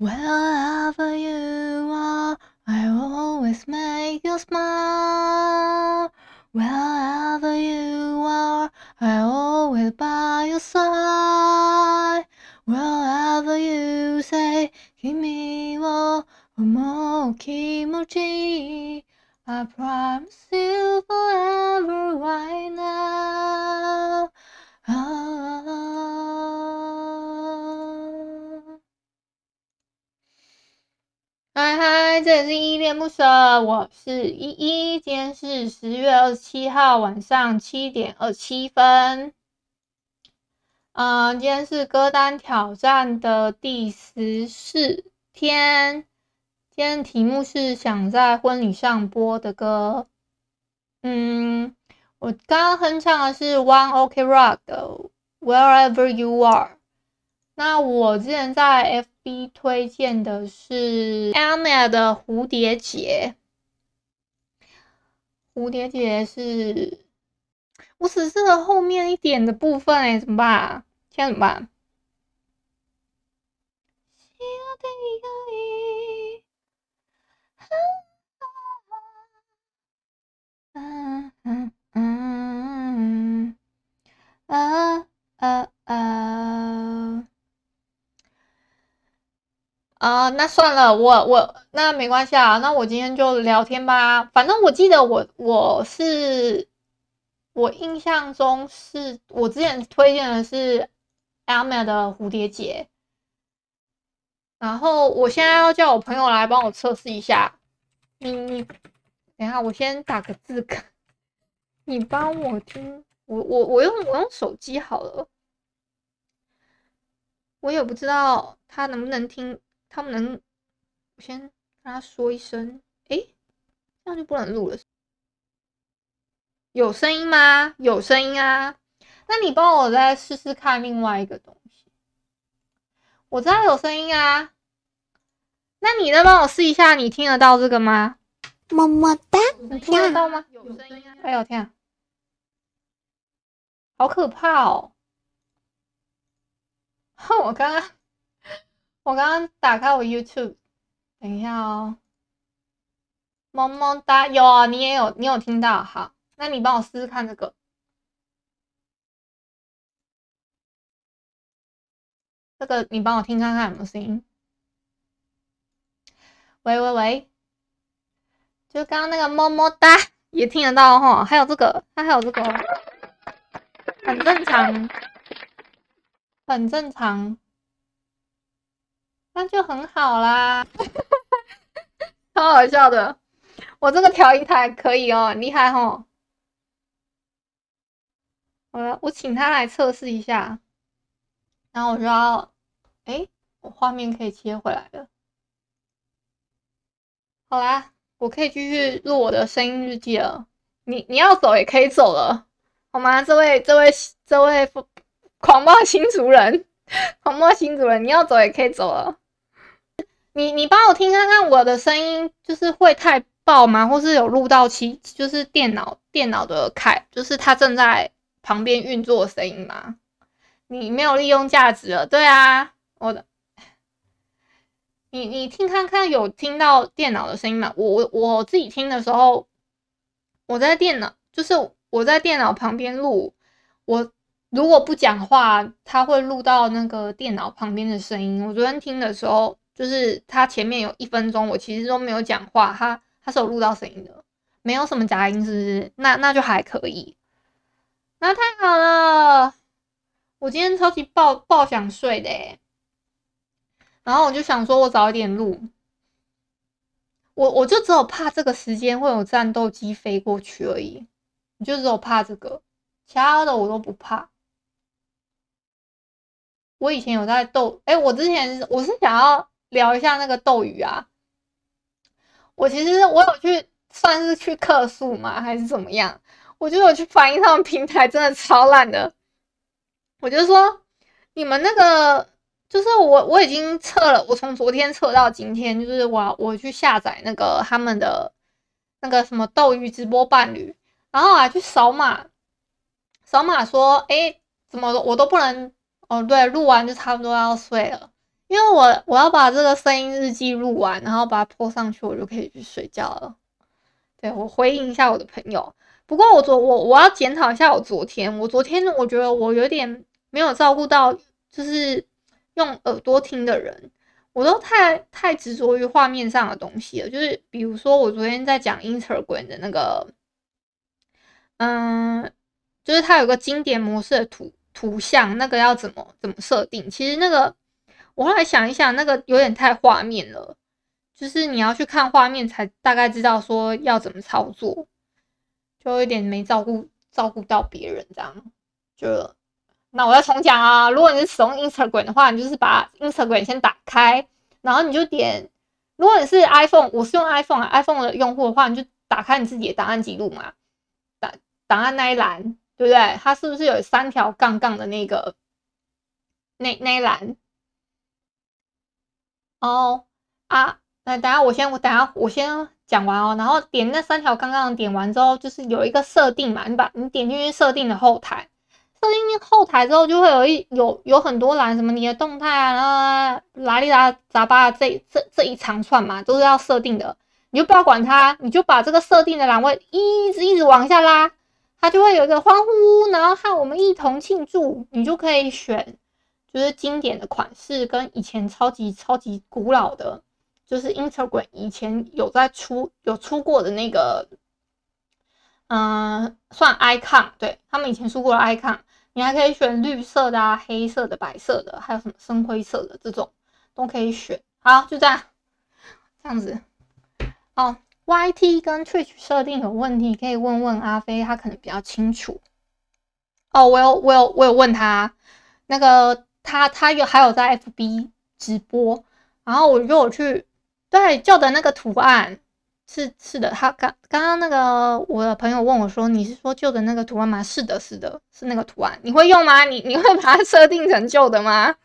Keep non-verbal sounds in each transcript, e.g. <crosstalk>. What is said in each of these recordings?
Wherever you are, I always make you smile. Wherever you are, I always by your side. Wherever you say, Kimi wo omo kimochi. I promise you forever right now. 嗨嗨，这里是依恋不舍，我是依依。今天是十月二十七号晚上七点二七分。嗯，今天是歌单挑战的第十四天。今天题目是想在婚礼上播的歌。嗯，我刚刚哼唱的是 One Ok Rock 的 Wherever You Are。那我之前在推荐的是 Aimee 的蝴蝶结。蝴蝶结是我只是后面一点的部分哎，怎么办？现在怎么办？啊！那算了，我我那没关系啊。那我今天就聊天吧。反正我记得我我是我印象中是我之前推荐的是 Alma 的蝴蝶结。然后我现在要叫我朋友来帮我测试一下。你你等一下，我先打个字卡。你帮我听，我我我用我用手机好了。我也不知道他能不能听，他们能。我先跟他说一声，诶，这样就不能录了。有声音吗？有声音啊。那你帮我再试试看另外一个东西。我知道有声音啊。那你再帮我试一下，你听得到这个吗？么么哒，你听得到吗？有声音啊！哎呦天啊，好可怕哦！哼 <laughs> 我刚刚，我刚刚打开我 YouTube，等一下哦。么么哒，有啊，你也有，你有听到？好，那你帮我试试看这个，这个你帮我听看看有没有声音。喂喂喂，就刚刚那个么么哒也听得到哈，还有这个，它还有这个，很正常，很正常，那就很好啦，<laughs> 超好笑的，我这个调音台可以哦，厉害哦。好了，我请他来测试一下，然后我就要，哎，我画面可以切回来了。好啦，我可以继续录我的声音日记了。你你要走也可以走了，好吗？这位这位这位狂暴新主人，狂暴新主人，你要走也可以走了。你你帮我听看看我的声音，就是会太爆吗？或是有录到其就是电脑电脑的开，就是它正在旁边运作的声音吗？你没有利用价值了，对啊，我的。你你听看看，有听到电脑的声音吗？我我我自己听的时候，我在电脑，就是我在电脑旁边录，我如果不讲话，它会录到那个电脑旁边的声音。我昨天听的时候，就是他前面有一分钟，我其实都没有讲话，他他是有录到声音的，没有什么杂音，是不是？那那就还可以，那太好了，我今天超级爆爆想睡的。然后我就想说，我早一点录，我我就只有怕这个时间会有战斗机飞过去而已，你就只有怕这个，其他的我都不怕。我以前有在斗，哎，我之前我是想要聊一下那个斗鱼啊，我其实我有去算是去客诉嘛，还是怎么样？我就有去反映他们平台真的超烂的，我就说你们那个。就是我我已经测了，我从昨天测到今天，就是我我去下载那个他们的那个什么斗鱼直播伴侣，然后还去扫码，扫码说，哎，怎么我都不能，哦，对，录完就差不多要睡了，因为我我要把这个声音日记录完，然后把它 po 上去，我就可以去睡觉了。对，我回应一下我的朋友。不过我昨我我要检讨一下我昨天，我昨天我觉得我有点没有照顾到，就是用耳朵听的人，我都太太执着于画面上的东西了。就是比如说我昨天在讲 Instagram 的那个，嗯，就是它有个经典模式的图图像，那个要怎么怎么设定？其实那个我后来想一想，那个有点太画面了。就是你要去看画面才大概知道说要怎么操作，就有点没照顾照顾到别人这样。就那我再重讲啊，如果你是使用 Instagram 的话，你就是把 Instagram 先打开，然后你就点。如果你是 iPhone，我是用 iPhone，iPhone 的用户的话，你就打开你自己的档案记录嘛，档档案那一栏，对不对？它是不是有三条杠杠的那个那那一栏？哦啊。那等下我先，我等下我先讲完哦，然后点那三条，刚刚点完之后，就是有一个设定嘛，你把你点进去设定的后台，设定后台之后就会有一有有很多栏，什么你的动态啊，然后拉里拉杂巴这这这一长串嘛，都是要设定的，你就不要管它，你就把这个设定的栏位一直一直往下拉，它就会有一个欢呼，然后和我们一同庆祝，你就可以选，就是经典的款式跟以前超级超级古老的。就是 Instagram 以前有在出有出过的那个，嗯、算 icon，对，他们以前出过的 icon，你还可以选绿色的啊、黑色的、白色的，还有什么深灰色的这种都可以选。好，就这样，这样子。哦，YT 跟 Twitch 设定有问题，可以问问阿飞，他可能比较清楚。哦，我有我有我有问他，那个他他有还有在 FB 直播，然后我就有去。对，旧的那个图案是是的，他刚刚刚那个我的朋友问我说：“你是说旧的那个图案吗？”是的，是的，是那个图案。你会用吗？你你会把它设定成旧的吗？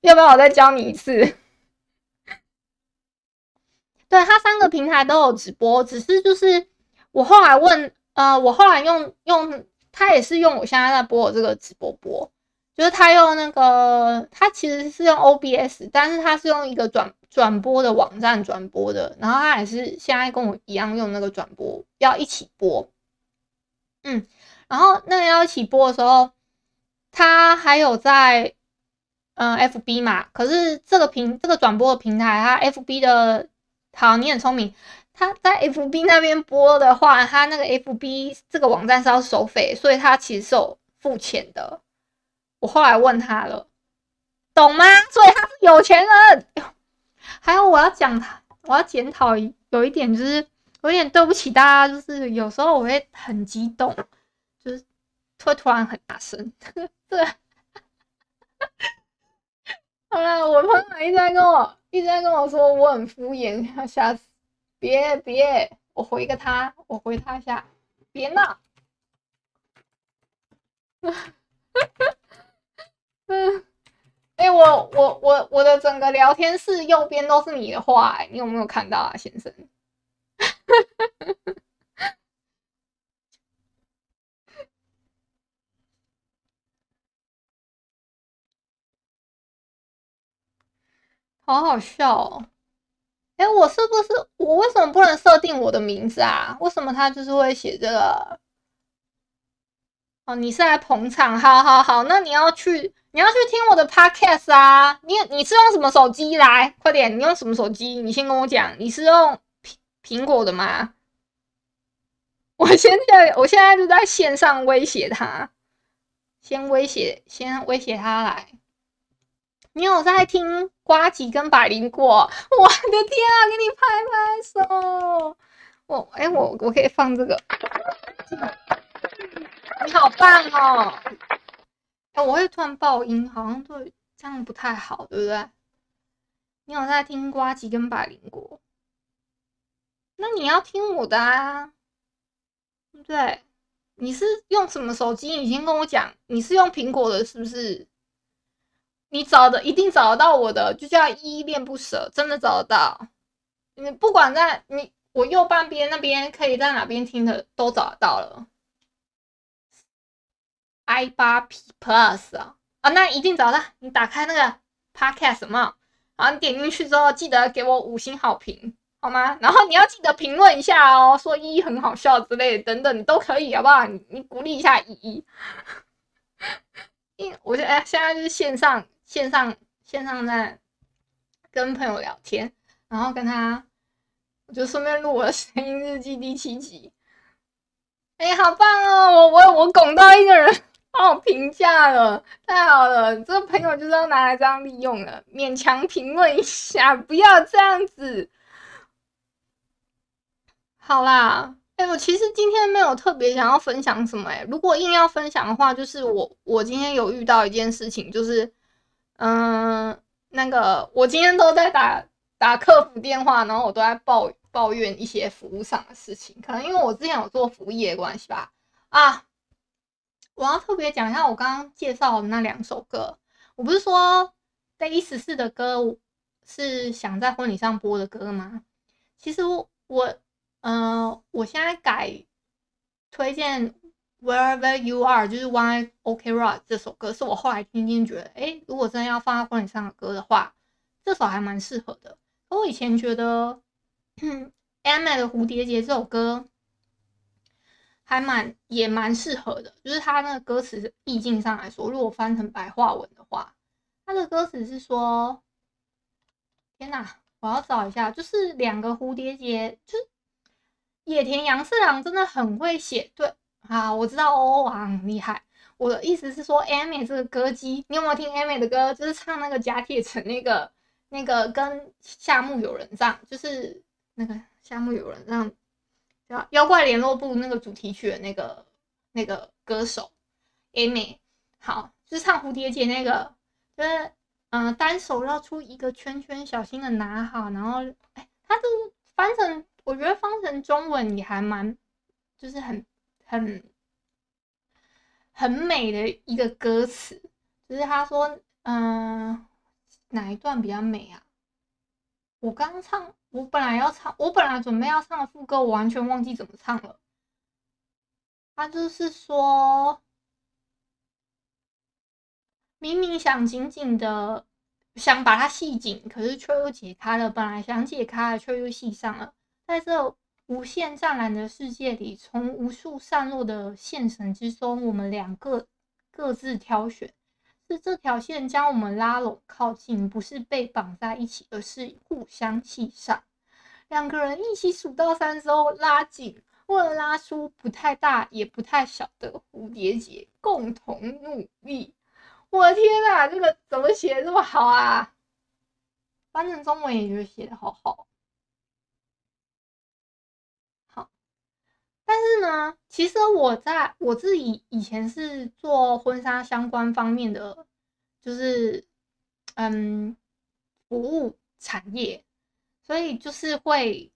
要不要我再教你一次？对，他三个平台都有直播，只是就是我后来问，呃，我后来用用他也是用我现在在播的这个直播播，就是他用那个他其实是用 OBS，但是他是用一个转。转播的网站转播的，然后他也是现在跟我一样用那个转播，要一起播，嗯，然后那个要一起播的时候，他还有在嗯 FB 嘛，可是这个平这个转播的平台，他 FB 的，好，你很聪明，他在 FB 那边播的话，他那个 FB 这个网站是要收费，所以他其实是有付钱的。我后来问他了，懂吗？所以他是有钱人。还有我要讲他，我要检讨有一点，就是有点对不起大家，就是有时候我会很激动，就是会突然很大声。<laughs> 对，好了，我朋友一直在跟我一直在跟我说我很敷衍，要下次！别别，我回个他，我回他一下，别闹。嗯。哎、欸，我我我的整个聊天室右边都是你的话，你有没有看到啊，先生？<laughs> 好好笑哦！哎，我是不是我为什么不能设定我的名字啊？为什么他就是会写这个？你是来捧场？好好好，那你要去。你要去听我的 podcast 啊！你你是用什么手机来？快点，你用什么手机？你先跟我讲，你是用苹苹果的吗？<laughs> 我现在我现在就在线上威胁他，先威胁，先威胁他来。你有在听瓜吉跟百灵果？<laughs> 我的天啊！给你拍拍手。我哎、我我可以放这个。你好棒哦！哎、欸，我会突然爆音，好像对这样不太好，对不对？你有在听瓜吉跟百灵果？那你要听我的啊，对不对？你是用什么手机？你先跟我讲，你是用苹果的，是不是？你找的一定找得到我的，就叫依恋不舍，真的找得到。你不管在你我右半边那边，可以在哪边听的，都找得到了。I 八 P Plus 啊啊，那一定找到。你打开那个 podcast 什么，然后你点进去之后，记得给我五星好评，好吗？然后你要记得评论一下哦，说依依很好笑之类的，等等都可以，好不好？你你鼓励一下依依。因我觉得哎，现在就是线上线上线上在跟朋友聊天，然后跟他，我就顺便录我的声音日记第七集。哎，好棒哦！我我我拱到一个人。<laughs> 帮我评价了，太好了！这个朋友就是要拿来这样利用了，勉强评论一下，不要这样子。好啦，哎，我其实今天没有特别想要分享什么，哎，如果硬要分享的话，就是我我今天有遇到一件事情，就是嗯，那个我今天都在打打客服电话，然后我都在抱抱怨一些服务上的事情，可能因为我之前有做服务业的关系吧，啊。我要特别讲一下我刚刚介绍的那两首歌。我不是说 Day14 的歌是想在婚礼上播的歌吗？其实我，我呃，我现在改推荐 Wherever You Are，就是 One OK Rock 这首歌，是我后来听听觉得，哎、如果真的要放在婚礼上的歌的话，这首还蛮适合的。我以前觉得 <clears throat> M 的蝴蝶结这首歌。还蛮也蛮适合的，就是他那个歌词意境上来说，如果翻成白话文的话，他的歌词是说：“天哪，我要找一下，就是两个蝴蝶结，就是野田洋次郎真的很会写。”对，啊，我知道欧王很厉害。我的意思是说，Amy 这个歌姬，你有没有听 Amy 的歌？就是唱那个甲铁城那个那个跟夏目友人帐，就是那个夏目友人帐。妖怪联络部那个主题曲的那个那个歌手 Amy，好，就是唱蝴蝶结那个，就是嗯、单手绕出一个圈圈，小心的拿好，然后哎，他这翻成，我觉得翻成中文也还蛮，就是很很很美的一个歌词，就是他说，嗯、哪一段比较美啊？我刚唱。我本来要唱，我本来准备要唱的副歌，我完全忘记怎么唱了。他就是说，明明想紧紧的想把它系紧，可是却又解开了。本来想解开了，却又系上了。在这无限湛蓝的世界里，从无数散落的线绳之中，我们两个各自挑选。是这条线将我们拉拢靠近，不是被绑在一起，而是互相系上。两个人一起数到三之后拉紧，为了拉出不太大也不太小的蝴蝶结，共同努力。我天哪，这个怎么写这么好啊？翻成中文也觉得写得好好。好，但是呢，其实我在我自己以前是做婚纱相关方面的。就是，嗯，服务产业，所以就是会，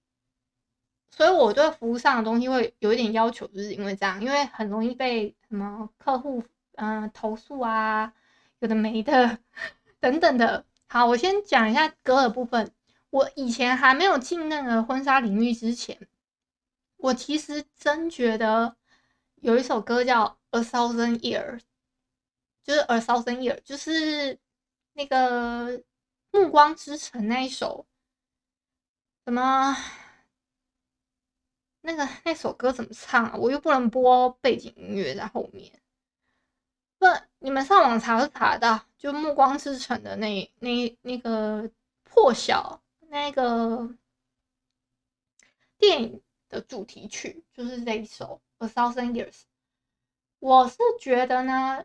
所以我对服务上的东西会有一点要求，就是因为这样，因为很容易被什么客户嗯投诉啊，有的没的等等的。好，我先讲一下歌的部分。我以前还没有进那个婚纱领域之前，我其实真觉得有一首歌叫《A Thousand Years》。就是 A Thousand Years，就是那个《暮光之城》那一首，什么？那个那首歌怎么唱啊？我又不能播背景音乐在后面。不，你们上网查都查得到，就《暮光之城》的那那那个破晓那个电影的主题曲，就是这一首《A Thousand Years》。我是觉得呢。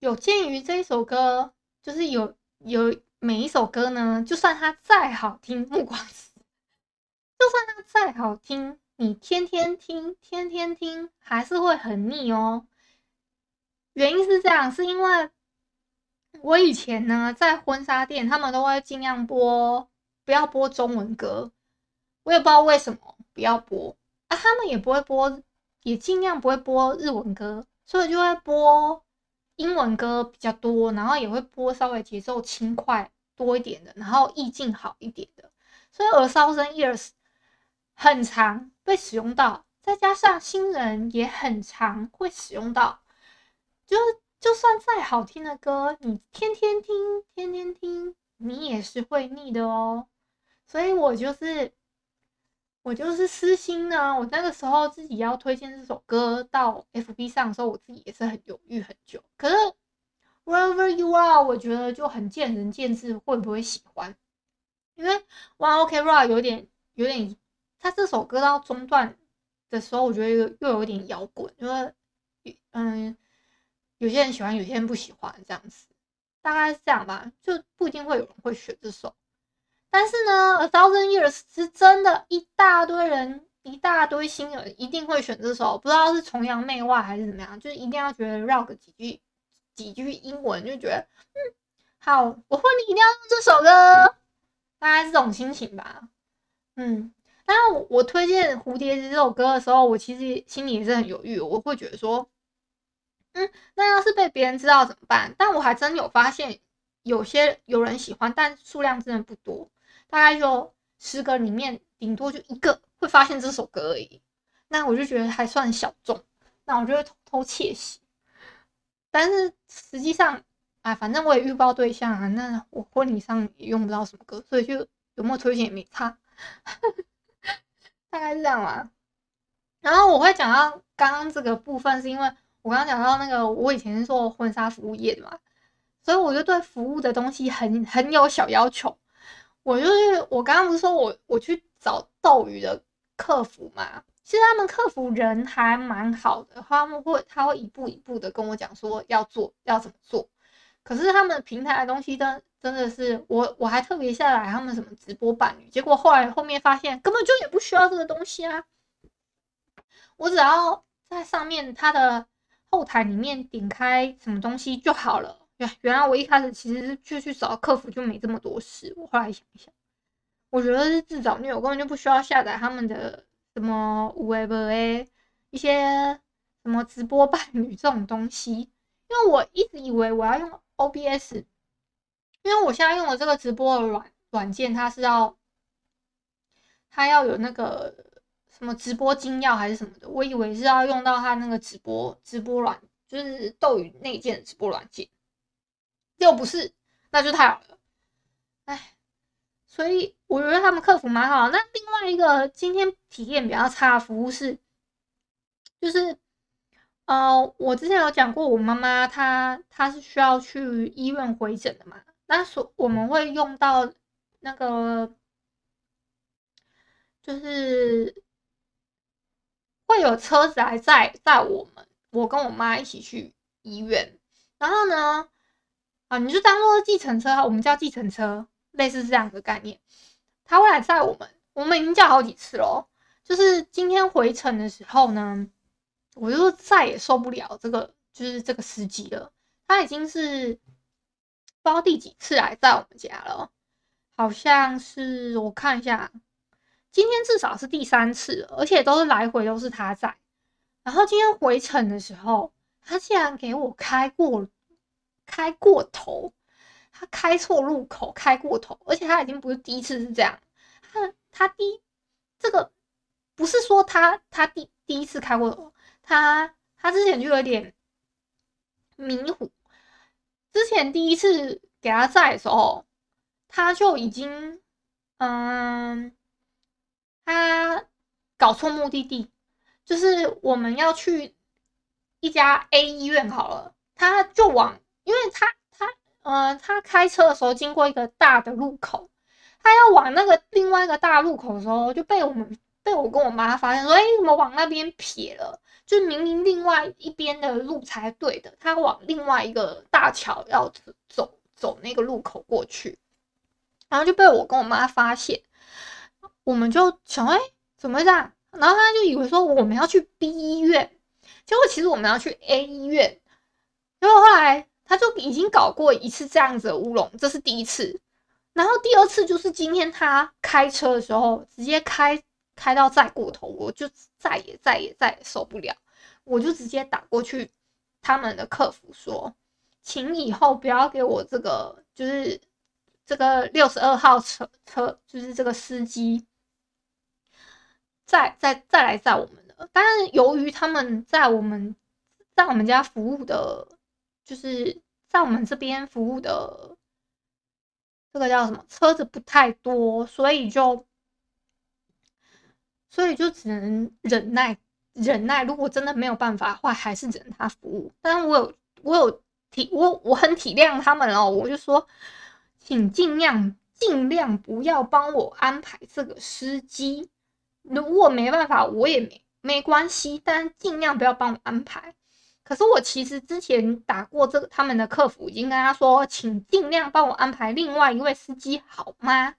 有鉴于这一首歌，就是有有每一首歌呢，就算它再好听，目光死，就算它再好听，你天天听，天天听，还是会很腻哦。原因是这样，是因为我以前呢，在婚纱店，他们都会尽量播，不要播中文歌，我也不知道为什么不要播啊，他们也不会播，也尽量不会播日文歌，所以就会播。英文歌比较多，然后也会播稍微节奏轻快多一点的，然后意境好一点的。所以《A Thousand Years》很常被使用到，再加上新人也很常会使用到，就就算再好听的歌，你天天听，天天听，你也是会腻的哦。所以我就是我就是私心呢，我那个时候自己要推荐这首歌到 FB 上的时候，我自己也是很犹豫很久。可是 Wherever You Are，我觉得就很见仁见智，会不会喜欢？因为 One OK Rock 有点有点，他这首歌到中段的时候，我觉得又又有点摇滚，因为嗯，有些人喜欢，有些人不喜欢，这样子，大概是这样吧，就不一定会有人会选这首。但是呢，A Thousand Years 是真的，一大堆人，一大堆新人一定会选这首，不知道是崇洋媚外还是怎么样，就是一定要觉得绕个几句几句英文，就觉得嗯，好，我婚礼一定要用这首歌，大概是这种心情吧。嗯，当然我，我推荐《蝴蝶》这首歌的时候，我其实心里也是很犹豫，我会觉得说，嗯，那要是被别人知道怎么办？但我还真有发现，有些有人喜欢，但数量真的不多。大概就十个里面，顶多就一个会发现这首歌而已。那我就觉得还算小众，那我就会偷偷窃喜。但是实际上，啊，反正我也遇不到对象啊，那我婚礼上也用不到什么歌，所以就有没有推荐也没差。<laughs> 大概是这样吧。然后我会讲到刚刚这个部分，是因为我刚刚讲到那个，我以前是做婚纱服务业的嘛，所以我就对服务的东西很很有小要求。我就是我刚刚不是说我我去找斗鱼的客服嘛，其实他们客服人还蛮好的，他们会他会一步一步的跟我讲说要做要怎么做，可是他们平台的东西真真的是我我还特别下来他们什么直播伴侣，结果后来后面发现根本就也不需要这个东西啊，我只要在上面他的后台里面点开什么东西就好了。原原来我一开始其实就去找客服就没这么多事。我后来想一想，我觉得是自找虐，我根本就不需要下载他们的什么 Web A 一些什么直播伴侣这种东西，因为我一直以为我要用 OBS，因为我现在用的这个直播软软件，它是要它要有那个什么直播精要还是什么的，我以为是要用到它那个直播直播软，就是斗鱼内建的直播软件。又不是，那就太好了，哎，所以我觉得他们客服蛮好。那另外一个今天体验比较差的服务是，就是呃，我之前有讲过，我妈妈她她是需要去医院回诊的嘛，那所我们会用到那个，就是会有车子来载载我们，我跟我妈一起去医院，然后呢。啊，你就当做计程车，我们叫计程车，类似这样的概念。他会来载我们，我们已经叫好几次了。就是今天回程的时候呢，我就再也受不了这个，就是这个司机了。他已经是不知道第几次来载我们家了，好像是我看一下，今天至少是第三次了，而且都是来回都是他在。然后今天回程的时候，他竟然给我开过。开过头，他开错路口，开过头，而且他已经不是第一次是这样。他他第这个不是说他他第第一次开过头，他他之前就有点迷糊。之前第一次给他载的时候，他就已经嗯，他搞错目的地，就是我们要去一家 A 医院好了，他就往。因为他他呃，他开车的时候经过一个大的路口，他要往那个另外一个大路口的时候，就被我们被我跟我妈发现说：“哎，怎么往那边撇了？就明明另外一边的路才对的，他往另外一个大桥要走走那个路口过去，然后就被我跟我妈发现，我们就想：哎，怎么会这样？然后他就以为说我们要去 B 医院，结果其实我们要去 A 医院，结果后来。他就已经搞过一次这样子的乌龙，这是第一次。然后第二次就是今天他开车的时候，直接开开到再过头，我就再也再也再也受不了，我就直接打过去他们的客服说，请以后不要给我这个，就是这个六十二号车车，就是这个司机再再再来载我们的。但是由于他们在我们在我们家服务的。就是在我们这边服务的这个叫什么车子不太多，所以就所以就只能忍耐忍耐。如果真的没有办法的话，还是只能他服务。但是我有我有体我我很体谅他们哦，我就说，请尽量尽量不要帮我安排这个司机。如果没办法，我也没没关系，但尽量不要帮我安排。可是我其实之前打过这个他们的客服，已经跟他说，请尽量帮我安排另外一位司机好吗？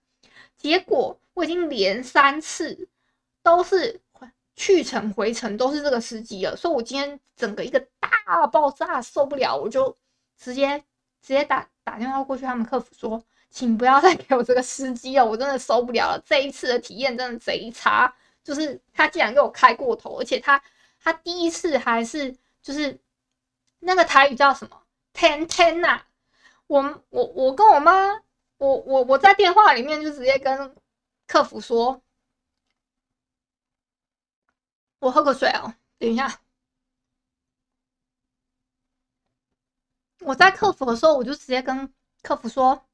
结果我已经连三次都是去程回程都是这个司机了，所以我今天整个一个大爆炸受不了，我就直接直接打打电话过去他们客服说，请不要再给我这个司机了，我真的受不了了，这一次的体验真的贼差，就是他竟然给我开过头，而且他他第一次还是。就是那个台语叫什么？天天呐！我我我跟我妈，我我我在电话里面就直接跟客服说，我喝个水哦，等一下。我在客服的时候，我就直接跟客服说，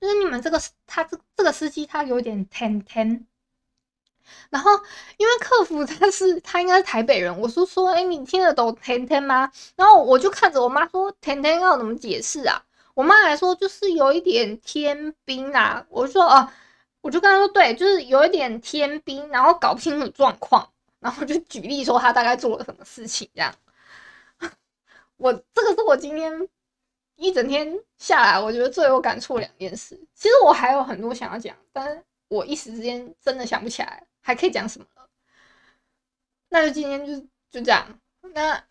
就是你们这个他这这个司机他有点天天。然后，因为客服他是他应该是台北人，我说说，哎，你听得懂甜甜吗？然后我就看着我妈说，甜甜要怎么解释啊？我妈还说就是有一点天兵啊。我说哦，我就跟她说，对，就是有一点天兵，然后搞不清楚状况，然后就举例说他大概做了什么事情这样。我这个是我今天一整天下来，我觉得最有感触两件事。其实我还有很多想要讲，但是我一时之间真的想不起来。还可以讲什么了？那就今天就就这样。那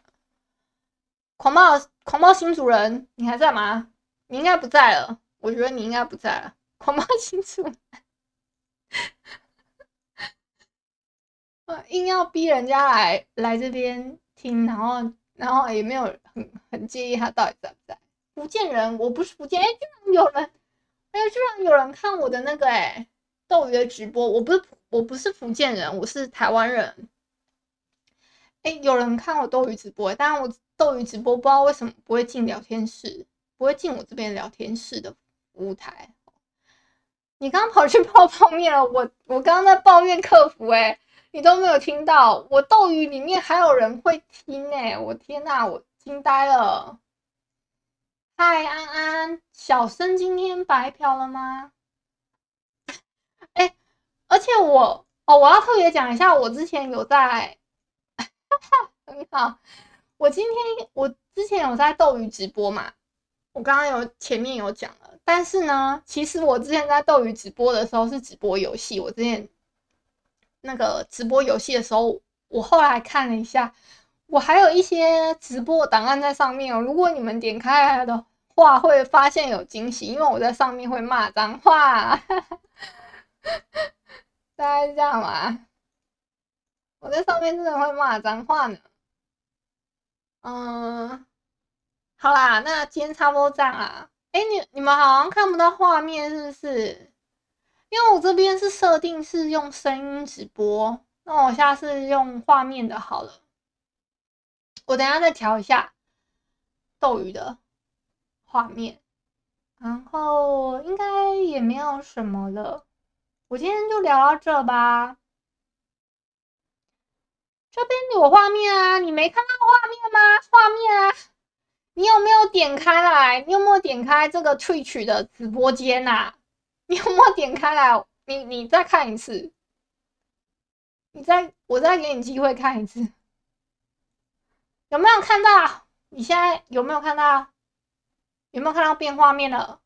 狂暴狂暴新主人，你还在吗？你应该不在了。我觉得你应该不在了。狂暴新主人，<laughs> 硬要逼人家来来这边听，然后然后也没有很很介意他到底在不在。福建人，我不是福建。哎，居然有人，哎，居然有人看我的那个哎斗鱼的直播，我不是。我不是福建人，我是台湾人。哎，有人看我斗鱼直播，但是我斗鱼直播不知道为什么不会进聊天室，不会进我这边聊天室的舞台。你刚刚跑去泡泡面了，我我刚刚在抱怨客服，哎，你都没有听到。我斗鱼里面还有人会听，哎，我天哪，我惊呆了。嗨，安安，小生今天白嫖了吗？而且我哦，我要特别讲一下，我之前有在，<laughs> 很好，我今天我之前有在斗鱼直播嘛，我刚刚有前面有讲了，但是呢，其实我之前在斗鱼直播的时候是直播游戏，我之前那个直播游戏的时候，我后来看了一下，我还有一些直播档案在上面哦，如果你们点开来的话，会发现有惊喜，因为我在上面会骂脏话。<laughs> 大概是这样嘛，我在上面真的会骂脏话呢。嗯，好啦，那今天差不多这样啦。哎，你你们好像看不到画面是不是？因为我这边是设定是用声音直播，那我下次用画面的好了。我等下再调一下斗鱼的画面，然后应该也没有什么了。我今天就聊到这吧。这边有画面啊，你没看到画面吗？画面啊，你有没有点开来？你有没有点开这个萃取的直播间呐？你有没有点开来？你你再看一次，你再我再给你机会看一次，有没有看到？你现在有没有看到？有没有看到变画面了？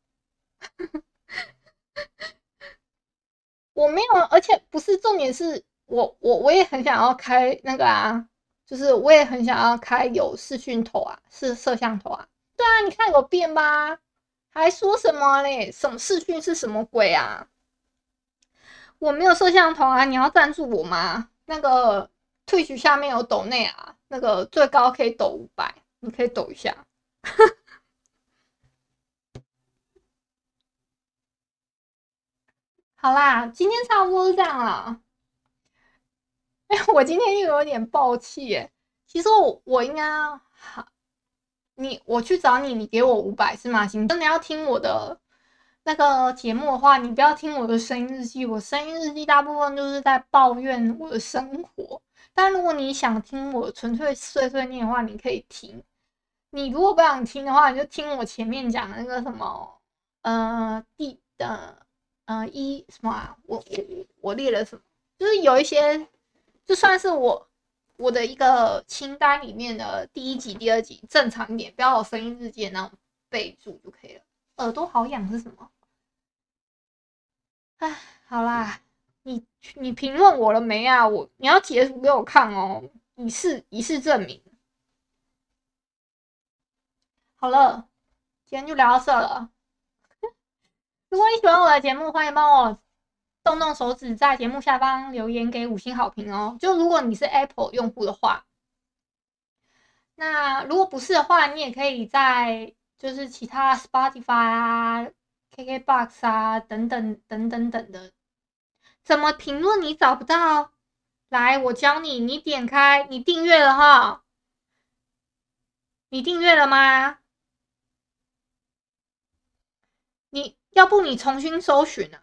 我没有，而且不是重点是我我我也很想要开那个啊，就是我也很想要开有视讯头啊，是摄像头啊。对啊，你看有变吧？还说什么嘞？什么视讯是什么鬼啊？我没有摄像头啊！你要赞助我吗？那个 Twitch 下面有抖内啊，那个最高可以抖五百，你可以抖一下。好啦，今天差不多这样了。哎，<laughs> 我今天又有点爆气耶。其实我我应该好，你我去找你，你给我五百是吗？行，真的要听我的那个节目的话，你不要听我的声音日记。我声音日记大部分就是在抱怨我的生活。但如果你想听我纯粹碎碎念的话，你可以听。你如果不想听的话，你就听我前面讲的那个什么，呃，地的呃一什么啊？我我我列了什么？就是有一些，就算是我。我的一个清单里面的第一集、第二集正常一点，不要有声音日记那种备注就可以了。耳朵好痒是什么？哎，好啦，你你评论我了没啊？我你要截图给我看哦，以示以示证明。好了，今天就聊到这了。如果你喜欢我的节目，欢迎帮我。动动手指，在节目下方留言给五星好评哦。就如果你是 Apple 用户的话，那如果不是的话，你也可以在就是其他 Spotify 啊、KKBox 啊等等等等等的。怎么评论你找不到？来，我教你。你点开，你订阅了哈？你订阅了吗？你要不你重新搜寻啊？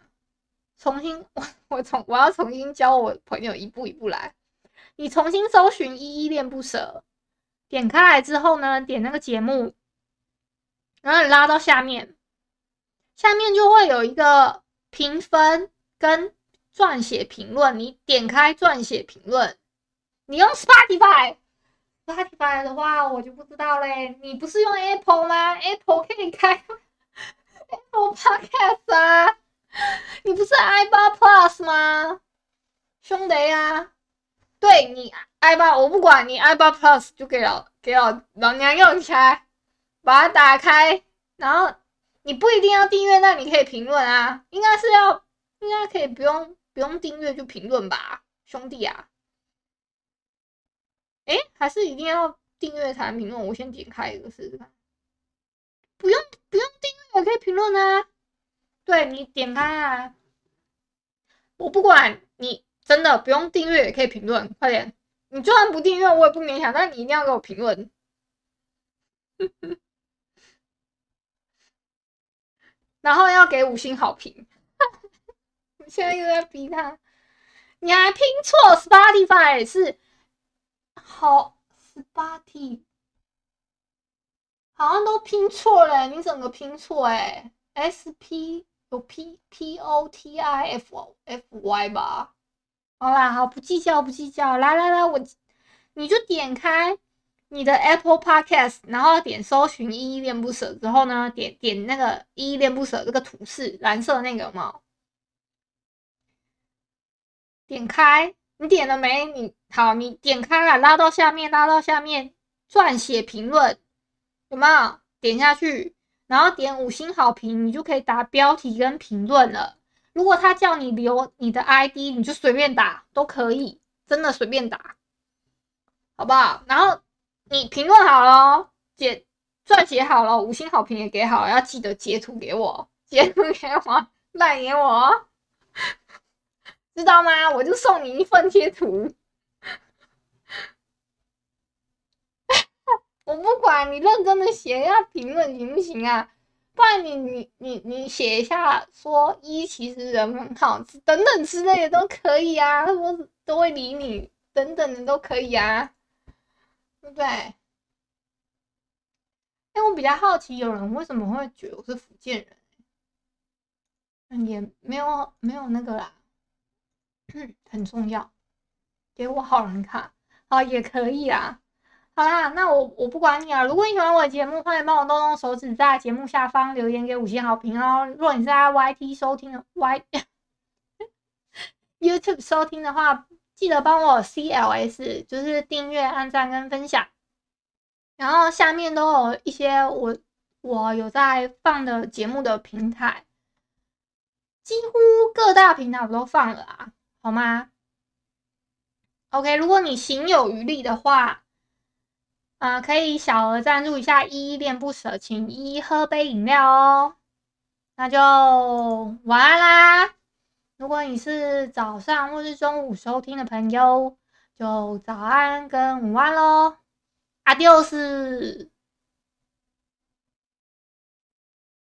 重新，<laughs> 我我重我要重新教我朋友一步一步来。你重新搜寻依依恋不舍，点开来之后呢，点那个节目，然后你拉到下面，下面就会有一个评分跟撰写评论。你点开撰写评论，你用 Spotify，Spotify 的话我就不知道嘞。你不是用 Apple 吗？Apple 可以开 Apple Podcast 啊。你不是 i 八 Plus 吗，兄弟呀、对你 i 八我不管你 i 八 Plus 就给老给老老娘用起来，把它打开，然后你不一定要订阅，那你可以评论啊，应该是要，应该可以不用不用订阅就评论吧，兄弟啊？诶，还是一定要订阅才能评论？我先点开一个试试看，不用也可以评论啊。对，你点开啊，我不管你真的不用订阅也可以评论，快点！你就算不订阅我也不勉强，但你一定要给我评论，<laughs> 然后要给五星好评。我 <laughs> 现在又在逼他，你还拼错，Spotify 是好 Spotify，好像都拼错了，你整个拼错哎，S P。有 P P O T I F F Y 吧，好啦，好，不计较，不计较。来来来，我你就点开你的 Apple Podcast，然后点搜寻“依依恋不舍”之后呢，点点那个“依依恋不舍”这个图示，蓝色那个嘛，点开，你点了没？你好，你点开了，拉到下面，拉到下面，撰写评论，有没有？点下去。然后点五星好评，你就可以打标题跟评论了。如果他叫你留你的 ID，你就随便打都可以，真的随便打，好不好？然后你评论好了，写撰写好了，五星好评也给好，要记得截图给我，截图给我，赖给我，<laughs> 知道吗？我就送你一份贴图。我不管你认真的写一下评论行不行啊？不然你你你你写一下说一其实人很好，等等之类的都可以啊，他说都会理你，等等的都可以啊，对不对？因为我比较好奇，有人为什么会觉得我是福建人？也没有没有那个啦，很重要，给我好人卡，好也可以啊。好啦，那我我不管你啊。如果你喜欢我的节目，欢迎帮我动动手指，在节目下方留言给五星好评哦。如果你是在 YT 收听的 Y <laughs> YouTube 收听的话，记得帮我 CLS，就是订阅、按赞跟分享。然后下面都有一些我我有在放的节目的平台，几乎各大平台我都放了啊，好吗？OK，如果你行有余力的话。啊、可以小额赞助一下，依依恋不舍，请依依喝杯饮料哦。那就晚安啦！如果你是早上或是中午收听的朋友，就早安跟午安喽。阿迪欧斯。